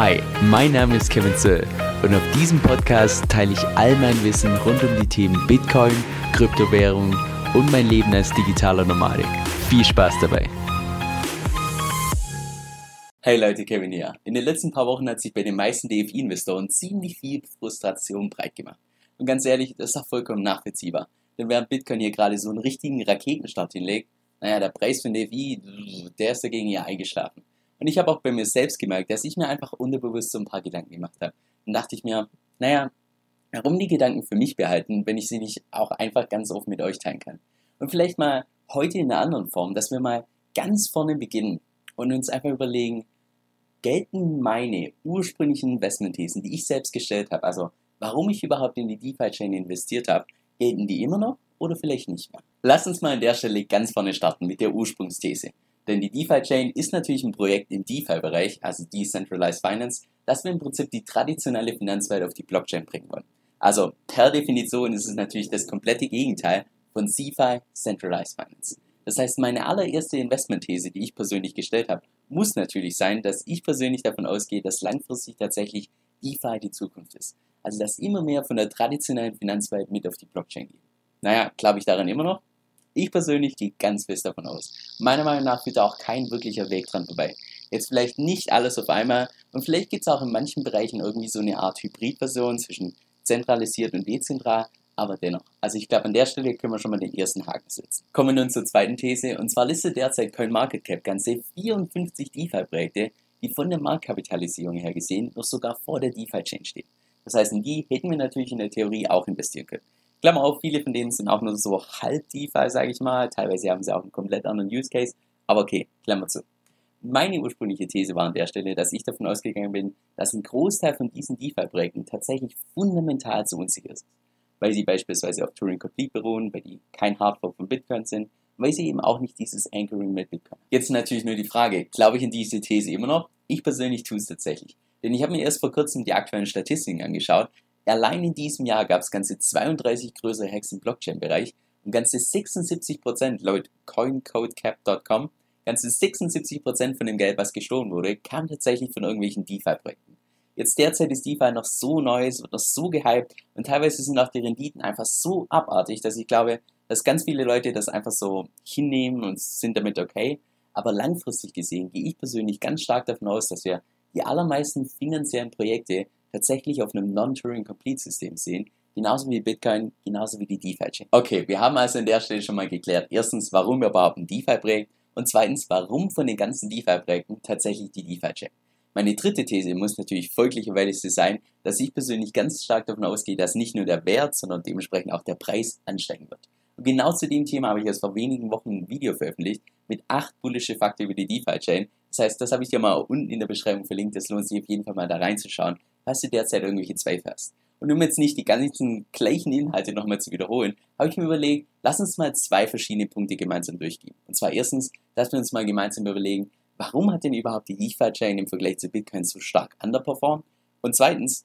Hi, mein Name ist Kevin Zöll und auf diesem Podcast teile ich all mein Wissen rund um die Themen Bitcoin, Kryptowährung und mein Leben als digitaler Nomadik. Viel Spaß dabei! Hey Leute, Kevin hier. In den letzten paar Wochen hat sich bei den meisten DFI-Investoren ziemlich viel Frustration breit gemacht. Und ganz ehrlich, das ist auch vollkommen nachvollziehbar. Denn während Bitcoin hier gerade so einen richtigen Raketenstart hinlegt, naja, der Preis von DFI, der ist dagegen ja eingeschlafen. Und ich habe auch bei mir selbst gemerkt, dass ich mir einfach unterbewusst so ein paar Gedanken gemacht habe. Dann dachte ich mir, naja, warum die Gedanken für mich behalten, wenn ich sie nicht auch einfach ganz offen mit euch teilen kann? Und vielleicht mal heute in einer anderen Form, dass wir mal ganz vorne beginnen und uns einfach überlegen, gelten meine ursprünglichen Investmentthesen, die ich selbst gestellt habe, also warum ich überhaupt in die DeFi-Chain investiert habe, gelten die immer noch oder vielleicht nicht mehr? Lass uns mal an der Stelle ganz vorne starten mit der Ursprungsthese. Denn die DeFi-Chain ist natürlich ein Projekt im DeFi-Bereich, also Decentralized Finance, das wir im Prinzip die traditionelle Finanzwelt auf die Blockchain bringen wollen. Also per Definition ist es natürlich das komplette Gegenteil von CeFi, Centralized Finance. Das heißt, meine allererste Investmentthese, die ich persönlich gestellt habe, muss natürlich sein, dass ich persönlich davon ausgehe, dass langfristig tatsächlich DeFi die Zukunft ist. Also dass immer mehr von der traditionellen Finanzwelt mit auf die Blockchain geht. Naja, glaube ich daran immer noch? Ich persönlich gehe ganz fest davon aus. Meiner Meinung nach führt da auch kein wirklicher Weg dran vorbei. Jetzt vielleicht nicht alles auf einmal und vielleicht gibt es auch in manchen Bereichen irgendwie so eine Art Hybridversion zwischen zentralisiert und dezentral, aber dennoch. Also ich glaube, an der Stelle können wir schon mal den ersten Haken setzen. Kommen wir nun zur zweiten These und zwar listet derzeit CoinMarketCap ganze 54 DeFi-Projekte, die von der Marktkapitalisierung her gesehen noch sogar vor der DeFi-Chain stehen. Das heißt, in die hätten wir natürlich in der Theorie auch investieren können. Klammer auf, viele von denen sind auch nur so halb DeFi, sage ich mal. Teilweise haben sie auch einen komplett anderen Use Case. Aber okay, Klammer zu. Meine ursprüngliche These war an der Stelle, dass ich davon ausgegangen bin, dass ein Großteil von diesen DeFi-Projekten tatsächlich fundamental zu unsicher ist. Weil sie beispielsweise auf Turing Complete beruhen, weil die kein Hardfork von Bitcoin sind, weil sie eben auch nicht dieses Anchoring mit Bitcoin. Jetzt natürlich nur die Frage, glaube ich in diese These immer noch? Ich persönlich tue es tatsächlich. Denn ich habe mir erst vor kurzem die aktuellen Statistiken angeschaut Allein in diesem Jahr gab es ganze 32 größere Hacks im Blockchain-Bereich und ganze 76% laut coincodecap.com, ganze 76% von dem Geld, was gestohlen wurde, kam tatsächlich von irgendwelchen DeFi-Projekten. Jetzt derzeit ist DeFi noch so neu, es wird noch so gehypt und teilweise sind auch die Renditen einfach so abartig, dass ich glaube, dass ganz viele Leute das einfach so hinnehmen und sind damit okay. Aber langfristig gesehen gehe ich persönlich ganz stark davon aus, dass wir die allermeisten finanziellen Projekte tatsächlich auf einem Non-Turing-Complete-System sehen, genauso wie Bitcoin, genauso wie die DeFi-Chain. Okay, wir haben also an der Stelle schon mal geklärt, erstens, warum wir überhaupt ein DeFi-Projekt und zweitens, warum von den ganzen DeFi-Projekten tatsächlich die DeFi-Chain. Meine dritte These muss natürlich folglicherweise sein, dass ich persönlich ganz stark davon ausgehe, dass nicht nur der Wert, sondern dementsprechend auch der Preis ansteigen wird. Und genau zu dem Thema habe ich erst vor wenigen Wochen ein Video veröffentlicht mit acht bullische Fakten über die DeFi-Chain. Das heißt, das habe ich dir mal unten in der Beschreibung verlinkt. Das lohnt sich auf jeden Fall mal da reinzuschauen falls du derzeit irgendwelche Zweifel hast. Und um jetzt nicht die ganzen gleichen Inhalte nochmal zu wiederholen, habe ich mir überlegt, lass uns mal zwei verschiedene Punkte gemeinsam durchgehen. Und zwar erstens, lass wir uns mal gemeinsam überlegen, warum hat denn überhaupt die DeFi-Chain im Vergleich zu Bitcoin so stark underperformed? Und zweitens,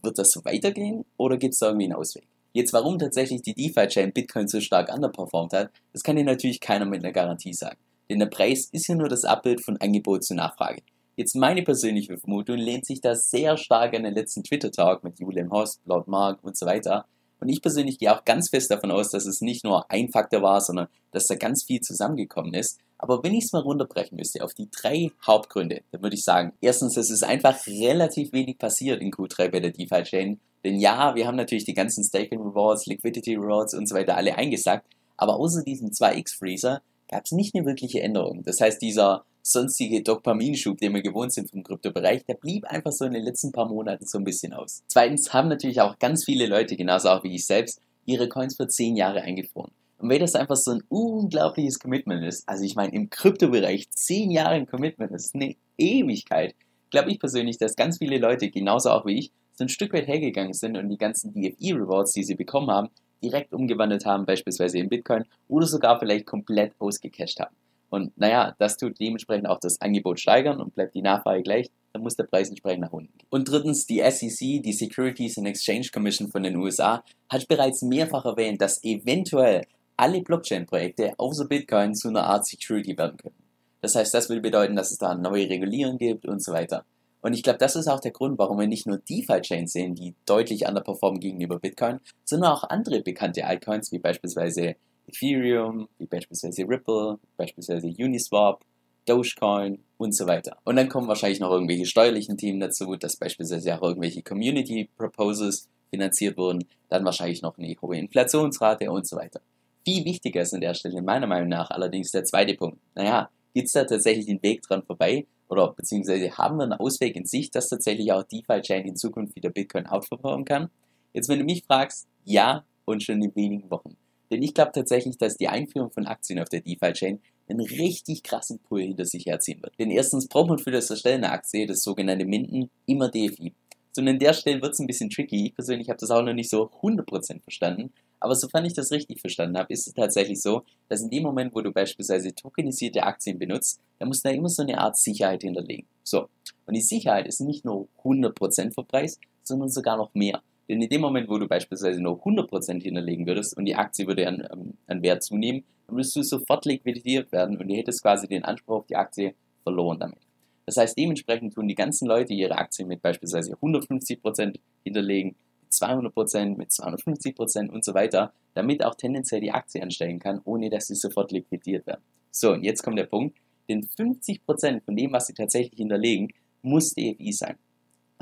wird das so weitergehen oder gibt es da irgendwie einen Ausweg? Jetzt, warum tatsächlich die DeFi-Chain Bitcoin so stark underperformed hat, das kann dir natürlich keiner mit einer Garantie sagen. Denn der Preis ist ja nur das Abbild von Angebot zu Nachfrage. Jetzt meine persönliche Vermutung lehnt sich da sehr stark an den letzten Twitter-Talk mit Julian Host, Lord Mark und so weiter. Und ich persönlich gehe auch ganz fest davon aus, dass es nicht nur ein Faktor war, sondern dass da ganz viel zusammengekommen ist. Aber wenn ich es mal runterbrechen müsste auf die drei Hauptgründe, dann würde ich sagen, erstens, es ist einfach relativ wenig passiert in Q3 bei der DeFi-Chain. Denn ja, wir haben natürlich die ganzen Staking Rewards, Liquidity Rewards und so weiter alle eingesackt. Aber außer diesem 2x-Freezer gab es nicht eine wirkliche Änderung. Das heißt, dieser sonstige Dopaminschub, den wir gewohnt sind vom Kryptobereich, der blieb einfach so in den letzten paar Monaten so ein bisschen aus. Zweitens haben natürlich auch ganz viele Leute, genauso auch wie ich selbst, ihre Coins für 10 Jahre eingefroren. Und weil das einfach so ein unglaubliches Commitment ist, also ich meine, im Kryptobereich 10 Jahre ein Commitment, ist eine Ewigkeit, glaube ich persönlich, dass ganz viele Leute, genauso auch wie ich, so ein Stück weit hergegangen sind und die ganzen DFE-Rewards, die sie bekommen haben, direkt umgewandelt haben, beispielsweise in Bitcoin, oder sogar vielleicht komplett ausgecashed haben. Und naja, das tut dementsprechend auch das Angebot steigern und bleibt die Nachfrage gleich, dann muss der Preis entsprechend nach unten gehen. Und drittens, die SEC, die Securities and Exchange Commission von den USA, hat bereits mehrfach erwähnt, dass eventuell alle Blockchain-Projekte außer Bitcoin zu einer Art Security werden können. Das heißt, das will bedeuten, dass es da neue Regulierungen gibt und so weiter. Und ich glaube, das ist auch der Grund, warum wir nicht nur DeFi-Chains sehen, die deutlich underperformen gegenüber Bitcoin, sondern auch andere bekannte Altcoins, wie beispielsweise Ethereum, wie beispielsweise Ripple, beispielsweise Uniswap, Dogecoin und so weiter. Und dann kommen wahrscheinlich noch irgendwelche steuerlichen Themen dazu, dass beispielsweise auch irgendwelche Community Proposals finanziert wurden, dann wahrscheinlich noch eine hohe Inflationsrate und so weiter. Viel wichtiger ist an der Stelle meiner Meinung nach allerdings der zweite Punkt. Naja, gibt es da tatsächlich den Weg dran vorbei oder beziehungsweise haben wir einen Ausweg in Sicht, dass tatsächlich auch DeFi-Chain in Zukunft wieder Bitcoin outperformen kann? Jetzt, wenn du mich fragst, ja und schon in wenigen Wochen. Denn ich glaube tatsächlich, dass die Einführung von Aktien auf der DeFi-Chain einen richtig krassen Pull hinter sich herziehen wird. Denn erstens braucht man für das Erstellen einer Aktie, das sogenannte Minden, immer DFI. So und an der Stelle wird es ein bisschen tricky. Ich persönlich habe das auch noch nicht so 100% verstanden. Aber sofern ich das richtig verstanden habe, ist es tatsächlich so, dass in dem Moment, wo du beispielsweise tokenisierte Aktien benutzt, da musst du da immer so eine Art Sicherheit hinterlegen. So. Und die Sicherheit ist nicht nur 100% für Preis, sondern sogar noch mehr. Denn in dem Moment, wo du beispielsweise nur 100% hinterlegen würdest und die Aktie würde an, ähm, an Wert zunehmen, dann würdest du sofort liquidiert werden und du hättest quasi den Anspruch auf die Aktie verloren damit. Das heißt, dementsprechend tun die ganzen Leute ihre Aktien mit beispielsweise 150% hinterlegen, mit 200%, mit 250% und so weiter, damit auch tendenziell die Aktie ansteigen kann, ohne dass sie sofort liquidiert werden. So, und jetzt kommt der Punkt, denn 50% von dem, was sie tatsächlich hinterlegen, muss DFI sein.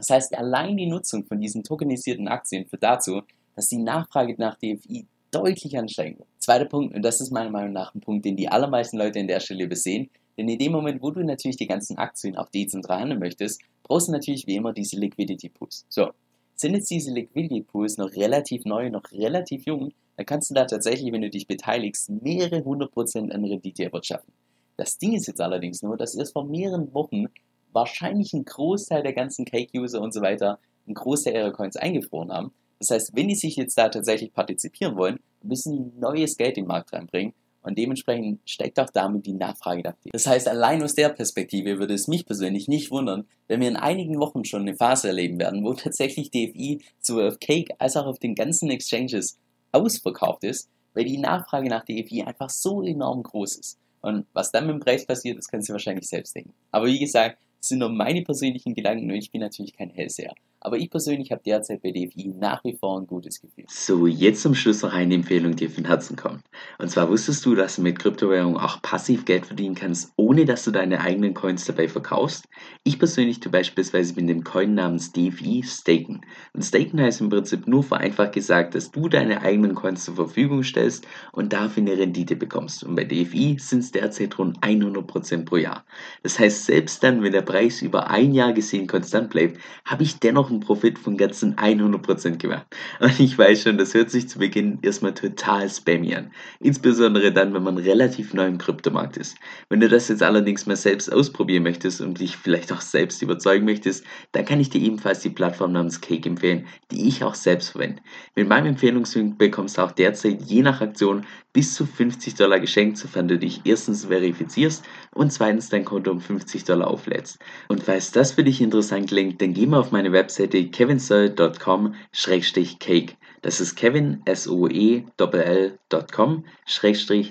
Das heißt, allein die Nutzung von diesen tokenisierten Aktien führt dazu, dass die Nachfrage nach DFI deutlich ansteigen wird. Zweiter Punkt, und das ist meiner Meinung nach ein Punkt, den die allermeisten Leute in der Stelle übersehen, denn in dem Moment, wo du natürlich die ganzen Aktien auch dezentral handeln möchtest, brauchst du natürlich wie immer diese Liquidity Pools. So, sind jetzt diese Liquidity Pools noch relativ neu, noch relativ jung, dann kannst du da tatsächlich, wenn du dich beteiligst, mehrere hundert Prozent an Rendite erwirtschaften. Das Ding ist jetzt allerdings nur, dass erst vor mehreren Wochen wahrscheinlich ein Großteil der ganzen Cake-User und so weiter einen Großteil ihrer Coins eingefroren haben. Das heißt, wenn die sich jetzt da tatsächlich partizipieren wollen, müssen die neues Geld in den Markt reinbringen und dementsprechend steigt auch damit die Nachfrage nach. Das heißt, allein aus der Perspektive würde es mich persönlich nicht wundern, wenn wir in einigen Wochen schon eine Phase erleben werden, wo tatsächlich DFI sowohl auf Cake als auch auf den ganzen Exchanges ausverkauft ist, weil die Nachfrage nach DFI einfach so enorm groß ist. Und was dann mit dem Preis passiert, das kannst du wahrscheinlich selbst denken. Aber wie gesagt, sind nur meine persönlichen Gedanken und ich bin natürlich kein Hellseher. Aber ich persönlich habe derzeit bei DFI nach wie vor ein gutes Gefühl. So, jetzt zum Schluss noch eine Empfehlung, die von Herzen kommt. Und zwar wusstest du, dass du mit Kryptowährungen auch passiv Geld verdienen kannst, ohne dass du deine eigenen Coins dabei verkaufst? Ich persönlich tue beispielsweise mit dem Coin namens DFI staken. Und staken heißt im Prinzip nur vereinfacht gesagt, dass du deine eigenen Coins zur Verfügung stellst und dafür eine Rendite bekommst. Und bei DFI sind es derzeit rund 100% pro Jahr. Das heißt, selbst dann, wenn der Preis über ein Jahr gesehen konstant bleibt, habe ich dennoch einen Profit von ganzen 100% gemacht. Und ich weiß schon, das hört sich zu Beginn erstmal total spammy an. Insbesondere dann, wenn man relativ neu im Kryptomarkt ist. Wenn du das jetzt allerdings mal selbst ausprobieren möchtest und dich vielleicht auch selbst überzeugen möchtest, dann kann ich dir ebenfalls die Plattform namens Cake empfehlen, die ich auch selbst verwende. Mit meinem Empfehlungslink bekommst du auch derzeit je nach Aktion bis zu 50 Dollar geschenkt, sofern du dich erstens verifizierst und zweitens dein Konto um 50 Dollar auflädst. Und falls das für dich interessant klingt, dann geh mal auf meine Webseite kevinsoe.com-cake. Das ist kevin, S-O-E-L-L.com,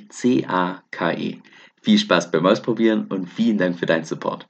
C-A-K-E. Viel Spaß beim Ausprobieren und vielen Dank für deinen Support.